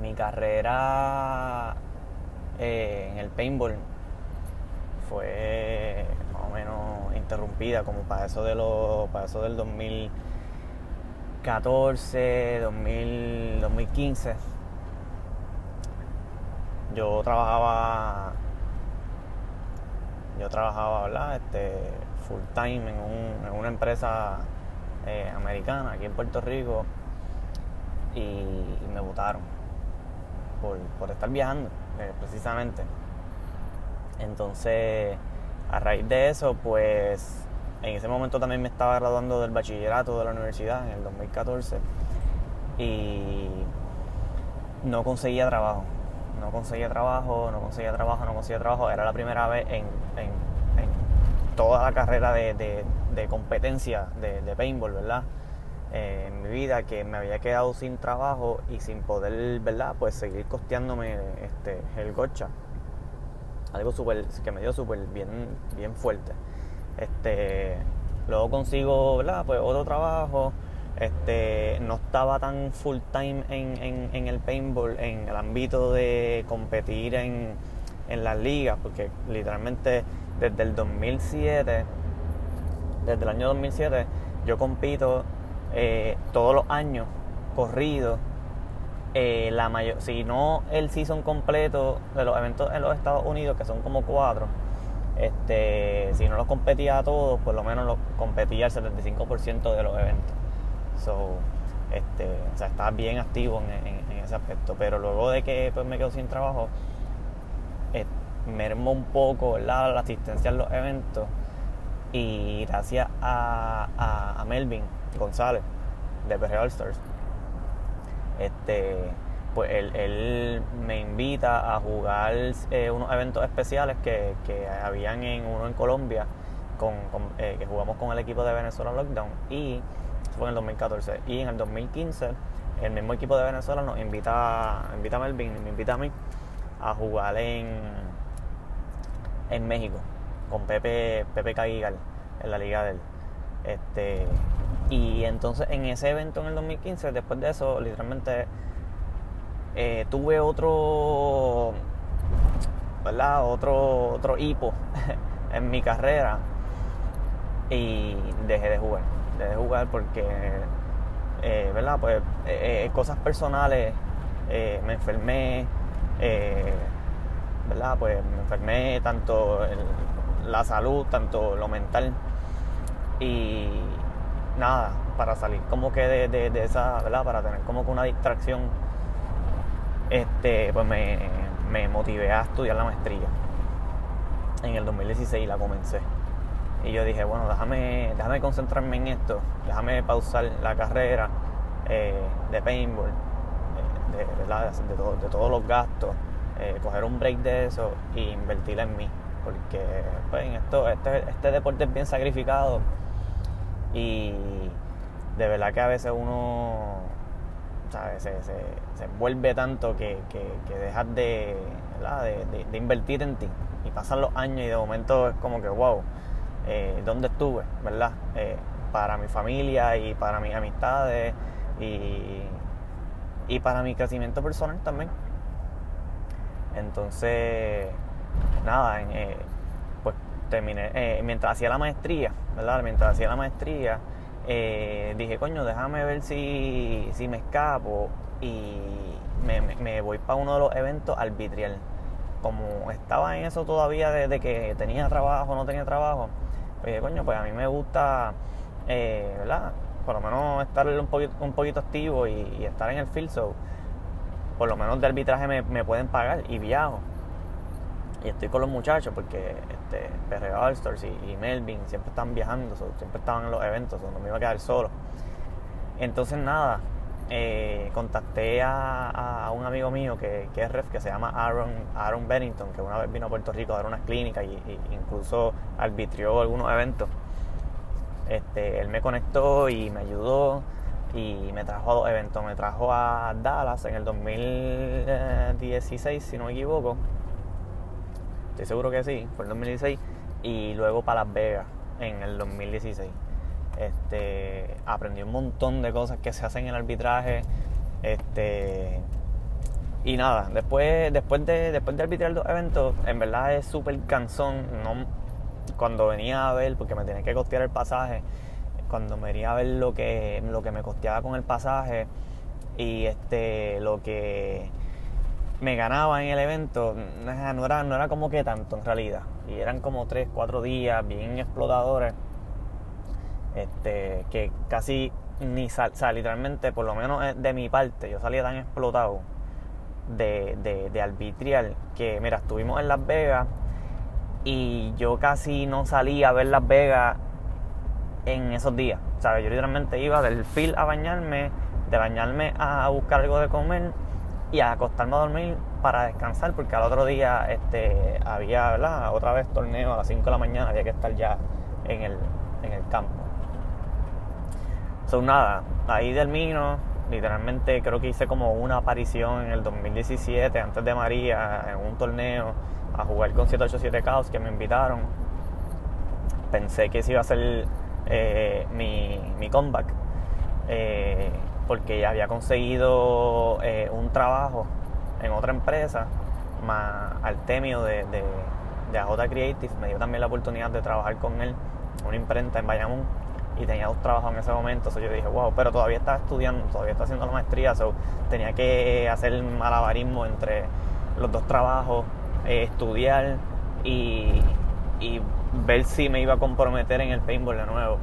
mi carrera eh, en el paintball fue más o menos interrumpida como para eso de los para eso del 2014 2015 yo trabajaba yo trabajaba ¿verdad? Este, full time en, una empresa eh, americana aquí en Puerto Rico y, me votaron por, estar viajando eh, precisamente entonces a raíz de eso pues en ese momento también me estaba graduando del bachillerato de la universidad en el 2014 y no conseguía trabajo no conseguía trabajo, no conseguía trabajo, no conseguía trabajo. Era la primera vez en, toda la carrera de, competencia de, paintball, ¿verdad? Eh, en mi vida que me había quedado sin trabajo y sin poder, ¿verdad? Pues seguir costeándome este, el gocha. Algo super, que me dio súper bien, bien fuerte. Este, luego consigo, ¿verdad? Pues otro trabajo este, no estaba tan full time en, el paintball, en el ámbito de competir en, las ligas, porque literalmente desde el 2007, desde el año 2007, yo compito eh, todos los años corrido. Eh, la mayor, si no el season completo de los eventos en los Estados Unidos, que son como cuatro, este, si no los competía a todos, por lo menos los competía el 75% de los eventos. So, este, o sea, estaba bien activo en, ese aspecto. Pero luego de que pues, me quedo sin trabajo, eh, mermó un poco la asistencia a los eventos. Y gracias a, Melvin González de PR All Stars, este, pues él, me invita a jugar eh, unos eventos especiales que, que, habían en uno en Colombia, con, eh, que jugamos con el equipo de Venezuela Lockdown. Y fue en el 2014. Y en el 2015, el mismo equipo de Venezuela nos invita, invita a Melvin, me invita a mí a jugar en, en México con Pepe, Pepe Caguigal en la liga de él. Este, y entonces en ese evento en el 2015, después de eso, literalmente eh, tuve otro, ¿verdad? Otro, otro hipo en mi carrera y dejé de jugar de jugar porque, eh, ¿verdad? Pues eh, cosas personales, me enfermé, ¿verdad? Pues me enfermé tanto la salud, tanto lo mental y nada, para salir como que de, esa, ¿verdad? Para tener como que una distracción, este, pues me, me motivé a estudiar la maestría. En el 2016 la comencé. Y yo dije, bueno, déjame, déjame concentrarme en esto, déjame pausar la carrera eh, de paintball, eh, de, de, todos los gastos, eh, coger un break de eso e invertir en mí. Porque pues, en esto, este, este deporte es bien sacrificado y de verdad que a veces uno Se, envuelve tanto que, que, dejas de, de, de, invertir en ti. Y pasan los años y de momento es como que, wow, eh, dónde estuve, ¿verdad? Eh, para mi familia y para mis amistades y, y para mi crecimiento personal también. Entonces, nada, eh, terminé, eh, mientras hacía la maestría, ¿verdad? Mientras hacía la maestría, dije, coño, déjame ver si, si me escapo y me, me, voy para uno de los eventos arbitrial. Como estaba en eso todavía desde que tenía trabajo, no tenía trabajo, Oye, coño, pues a mí me gusta, eh, ¿verdad? Por lo menos estar un poquito, un poquito activo y, estar en el field, so por lo menos de arbitraje me, pueden pagar y viajo. Y estoy con los muchachos porque este, Allstars y, Melvin siempre están viajando, siempre estaban en los eventos, no me iba a quedar solo. Entonces nada, eh, contacté a, un amigo mío que, es ref, que se llama Aaron, Aaron Bennington, que una vez vino a Puerto Rico a dar unas clínicas y, incluso arbitrió algunos eventos. Este, él me conectó y me ayudó y me trajo a dos eventos. Me trajo a Dallas en el 2016, si no me equivoco. Estoy seguro que sí, fue el 2016. Y luego para Las Vegas en el 2016. Este, aprendí un montón de cosas que se hacen en el arbitraje. Este, y nada, después, después, de, después de arbitrar dos eventos, en verdad es súper cansón. No, cuando venía a ver, porque me tenía que costear el pasaje, cuando venía a ver lo que, lo que me costeaba con el pasaje y este lo que me ganaba en el evento, no era, no era como que tanto en realidad. Y eran como tres, cuatro días bien explotadores. Este, que casi ni sal, literalmente, por lo menos eh, de mi parte, yo salía tan explotado de, de, de arbitrial que, mira, estuvimos en Las Vegas y yo casi no salía a ver Las Vegas en esos días. ¿Sabes? Yo literalmente iba del field a bañarme, de bañarme a buscar algo de comer y a acostarme a dormir para descansar porque al otro día este, había. Otra vez torneo a las 5 de la mañana, había que estar ya en el, en el campo. Son nada, ahí del Mino, literalmente creo que hice como una aparición en el 2017 antes de María en un torneo a jugar con 787 Chaos que me invitaron. Pensé que ese iba a ser eh, mi, mi, comeback eh, porque ya había conseguido eh, un trabajo en otra empresa más Artemio de, de, de AJ Creative me dio también la oportunidad de trabajar con él una imprenta en Bayamón y tenía dos trabajos en ese momento, so yo dije, wow, pero todavía estaba estudiando, todavía estaba haciendo la maestría, so tenía que hacer malabarismo entre los dos trabajos, eh, estudiar y, y, ver si me iba a comprometer en el paintball de nuevo.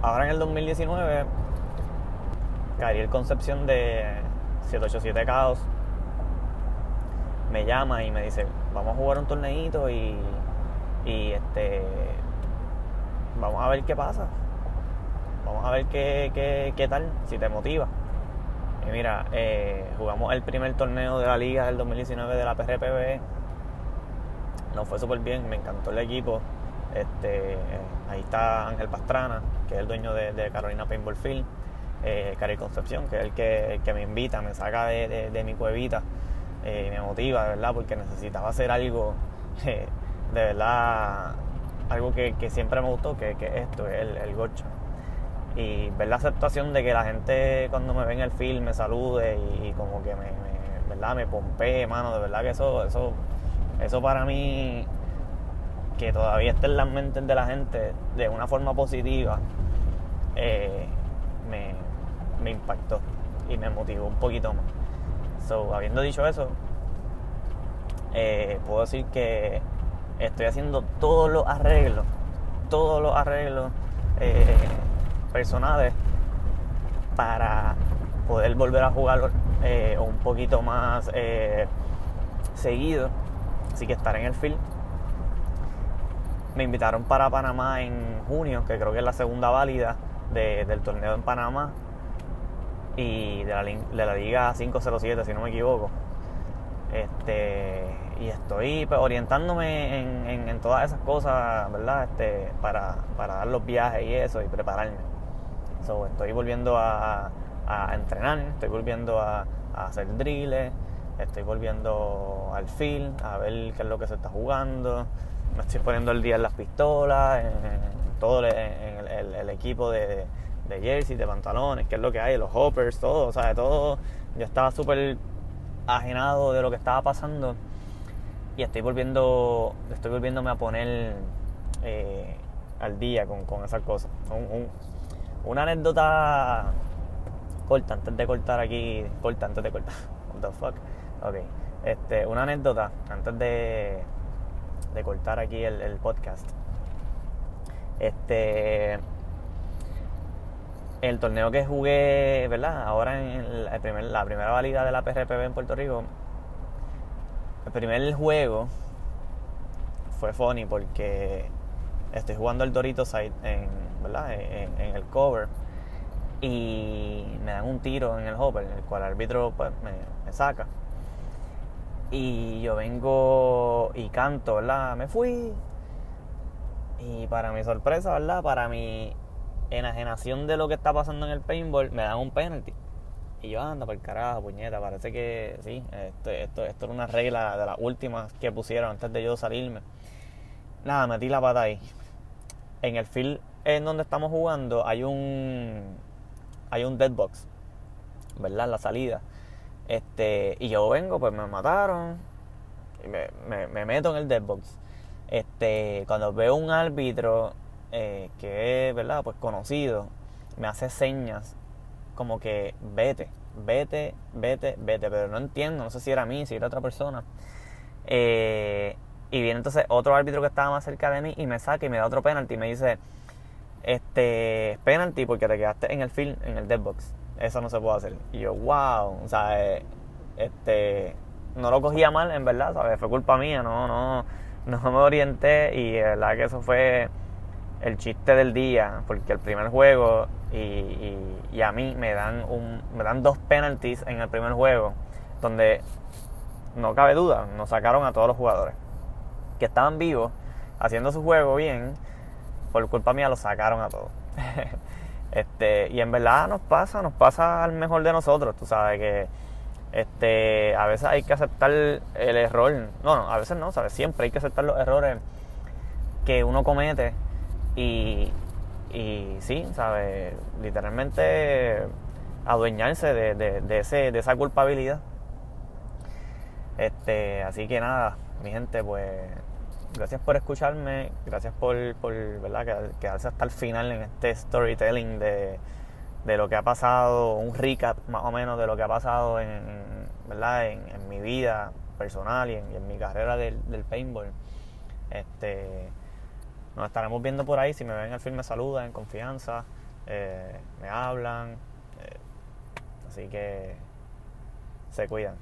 Ahora en el 2019, Gabriel Concepción de 787 Chaos me llama y me dice, vamos a jugar un torneito y, y este vamos a ver qué pasa. Vamos a ver qué, qué, qué tal, si te motiva. Y mira, eh, jugamos el primer torneo de la liga del 2019 de la PRPB. Nos fue súper bien, me encantó el equipo. Este, eh, ahí está Ángel Pastrana, que es el dueño de, Carolina Paintball Field. Eh, Cari Concepción, que es el que, que, me invita, me saca de, mi cuevita, eh, me motiva, de verdad, porque necesitaba hacer algo de verdad algo que, siempre me gustó, que, que esto, el, el. Y ver la aceptación de que la gente cuando me ve en el film me salude y, como que me, me, ¿verdad? me pompee, mano, de verdad que eso, eso, eso para mí, que todavía esté en las mentes de la gente de una forma positiva, eh, me, impactó y me motivó un poquito más. So, habiendo dicho eso, eh, puedo decir que estoy haciendo todos los arreglos, todos los arreglos eh, personales para poder volver a jugar un poquito más seguido. Así que estaré en el field. Me invitaron para Panamá en junio, que creo que es la segunda válida del torneo en Panamá y de la, Liga 507, si no me equivoco. Este, y estoy pues, orientándome en, todas esas cosas, ¿verdad? Este, para, dar los viajes y eso y prepararme. estoy volviendo a, entrenar, estoy volviendo a, hacer drills, estoy volviendo al field, a ver qué es lo que se está jugando. Me estoy poniendo el día en las pistolas, en, todo el, equipo de, de jersey, de pantalones, qué es lo que hay, los hoppers, todo, o sea, todo. Yo estaba súper ajenado de lo que estaba pasando y estoy volviendo, estoy volviéndome a poner eh, al día con, con esas cosas. una anécdota corta, antes de cortar aquí, corta, antes de cortar, what the fuck, ok, este, una anécdota antes de, de cortar aquí el, podcast. Este, el torneo que jugué, ¿verdad? Ahora en la primera válida de la PRPB en Puerto Rico, el primer juego fue funny porque estoy jugando el Dorito Side en, ¿verdad? En, el cover y me dan un tiro en el hopper, el cual el árbitro pues, me, saca. Y yo vengo y canto, ¿verdad? Me fui. Y para mi sorpresa, ¿verdad? Para mi enajenación de lo que está pasando en el paintball, me dan un penalty. Y yo ando por el carajo, puñeta, parece que sí, esto, esto, esto era una regla de las últimas que pusieron antes de yo salirme. Nada, metí la pata ahí. En el field en donde estamos jugando hay un hay un dead box, ¿verdad? La salida. Este, y yo vengo, pues me mataron. Y me, me, meto en el deadbox. Este, cuando veo un árbitro eh, que es, ¿verdad? Pues conocido, me hace señas como que vete, vete, vete, vete. Pero no entiendo, no sé si era mí, si era otra persona. Eh, y viene entonces otro árbitro que estaba más cerca de mí y me saca y me da otro penalti y me dice, este, penalti porque te quedaste en el field, en el deadbox. Eso no se puede hacer. Y yo, wow, o sea, eh, este, no lo cogía mal, en verdad, ¿sabes? Fue culpa mía, no, no, no me orienté y de verdad que eso fue el chiste del día, porque el primer juego y, y, a mí me dan, un, me dan dos penalties en el primer juego, donde no cabe duda, nos sacaron a todos los jugadores que estaban vivos, haciendo su juego bien, por culpa mía los sacaron a todos. este, y en verdad nos pasa, nos pasa al mejor de nosotros, tú sabes que este, a veces hay que aceptar el error. No, a veces no, ¿sabes? Siempre hay que aceptar los errores que uno comete y, y sí, ¿sabes? Literalmente adueñarse de, de, ese, de esa culpabilidad. Este, así que nada, mi gente, pues gracias por escucharme, gracias por, por ¿verdad? quedarse hasta el final en este storytelling de, de lo que ha pasado, un recap más o menos de lo que ha pasado en, ¿verdad? en, mi vida personal y en, mi carrera del, paintball. Este, nos estaremos viendo por ahí. Si me ven el film, me saludan en confianza, eh, me hablan. Eh, así que se cuidan.